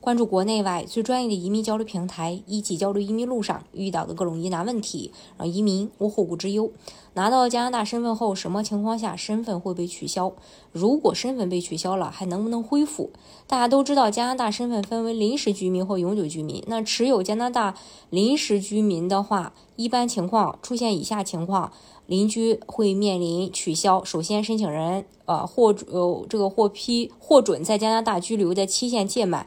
关注国内外最专业的移民交流平台，一起交流移民路上遇到的各种疑难问题，让移民无后顾之忧。拿到加拿大身份后，什么情况下身份会被取消？如果身份被取消了，还能不能恢复？大家都知道，加拿大身份分为临时居民和永久居民。那持有加拿大临时居民的话，一般情况出现以下情况。邻居会面临取消。首先，申请人呃获呃这个获批获准在加拿大居留的期限届满，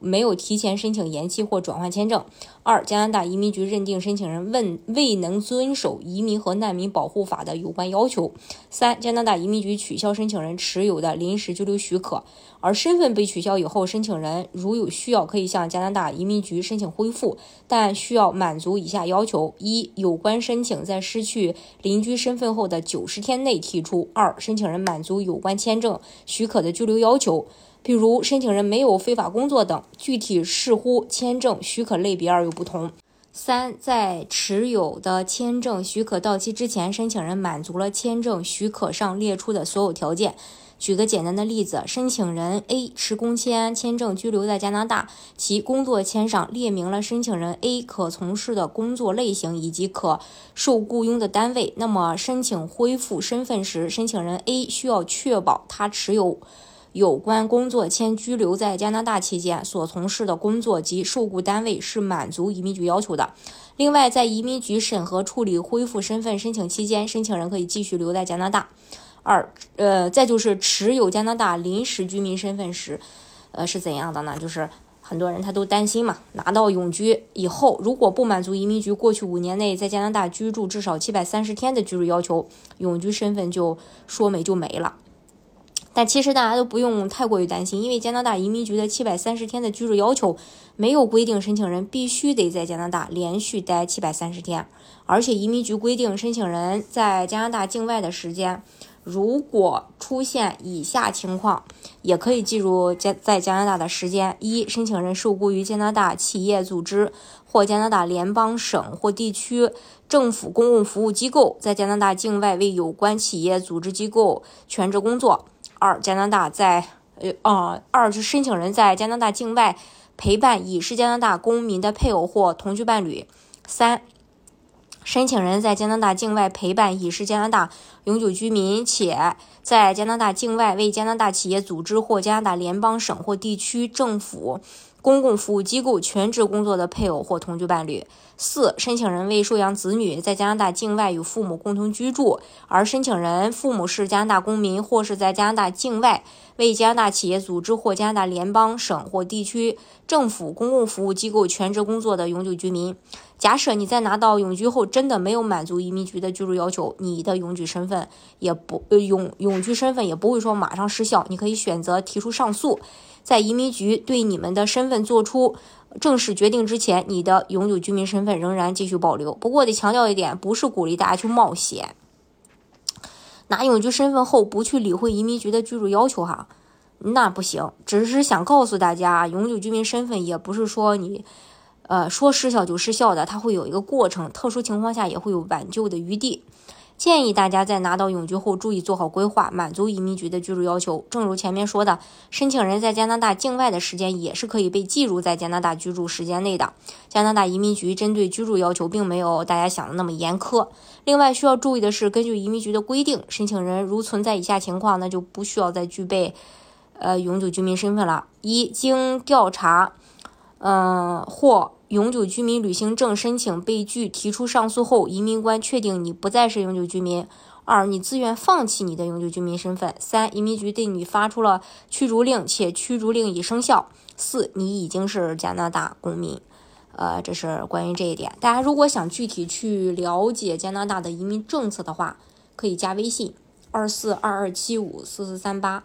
没有提前申请延期或转换签证。二、加拿大移民局认定申请人未未能遵守移民和难民保护法的有关要求。三、加拿大移民局取消申请人持有的临时居留许可，而身份被取消以后，申请人如有需要，可以向加拿大移民局申请恢复，但需要满足以下要求：一、有关申请在失去邻居身份后的九十天内提出；二、申请人满足有关签证许可的居留要求。比如申请人没有非法工作等，具体视乎签证许可类别而有不同。三，在持有的签证许可到期之前，申请人满足了签证许可上列出的所有条件。举个简单的例子，申请人 A 持工签签证居留在加拿大，其工作签上列明了申请人 A 可从事的工作类型以及可受雇佣的单位。那么申请恢复身份时，申请人 A 需要确保他持有。有关工作签居留在加拿大期间所从事的工作及受雇单位是满足移民局要求的。另外，在移民局审核处理恢复身份申请期间，申请人可以继续留在加拿大。二，呃，再就是持有加拿大临时居民身份时，呃，是怎样的呢？就是很多人他都担心嘛，拿到永居以后，如果不满足移民局过去五年内在加拿大居住至少七百三十天的居住要求，永居身份就说没就没了。但其实大家都不用太过于担心，因为加拿大移民局的七百三十天的居住要求没有规定申请人必须得在加拿大连续待七百三十天，而且移民局规定申请人在加拿大境外的时间，如果出现以下情况，也可以记入加在加拿大的时间：一、申请人受雇于加拿大企业组织或加拿大联邦省或地区政府公共服务机构，在加拿大境外为有关企业组织机构全职工作。二、加拿大在呃啊，二是申请人在加拿大境外陪伴已是加拿大公民的配偶或同居伴侣。三、申请人在加拿大境外陪伴已是加拿大永久居民，且在加拿大境外为加拿大企业组织或加拿大联邦省或地区政府。公共服务机构全职工作的配偶或同居伴侣。四、申请人为收养子女，在加拿大境外与父母共同居住，而申请人父母是加拿大公民或是在加拿大境外为加拿大企业组织或加拿大联邦省或地区政府公共服务机构全职工作的永久居民。假设你在拿到永居后真的没有满足移民局的居住要求，你的永居身份也不呃永永居身份也不会说马上失效，你可以选择提出上诉。在移民局对你们的身份做出正式决定之前，你的永久居民身份仍然继续保留。不过得强调一点，不是鼓励大家去冒险。拿永居身份后不去理会移民局的居住要求，哈，那不行。只是想告诉大家，永久居民身份也不是说你，呃，说失效就失效的，它会有一个过程，特殊情况下也会有挽救的余地。建议大家在拿到永居后，注意做好规划，满足移民局的居住要求。正如前面说的，申请人在加拿大境外的时间也是可以被计入在加拿大居住时间内的。加拿大移民局针对居住要求并没有大家想的那么严苛。另外需要注意的是，根据移民局的规定，申请人如存在以下情况，那就不需要再具备呃永久居民身份了。一、经调查，嗯，或永久居民旅行证申请被拒，提出上诉后，移民官确定你不再是永久居民。二，你自愿放弃你的永久居民身份。三，移民局对你发出了驱逐令，且驱逐令已生效。四，你已经是加拿大公民。呃，这是关于这一点。大家如果想具体去了解加拿大的移民政策的话，可以加微信二四二二七五四四三八。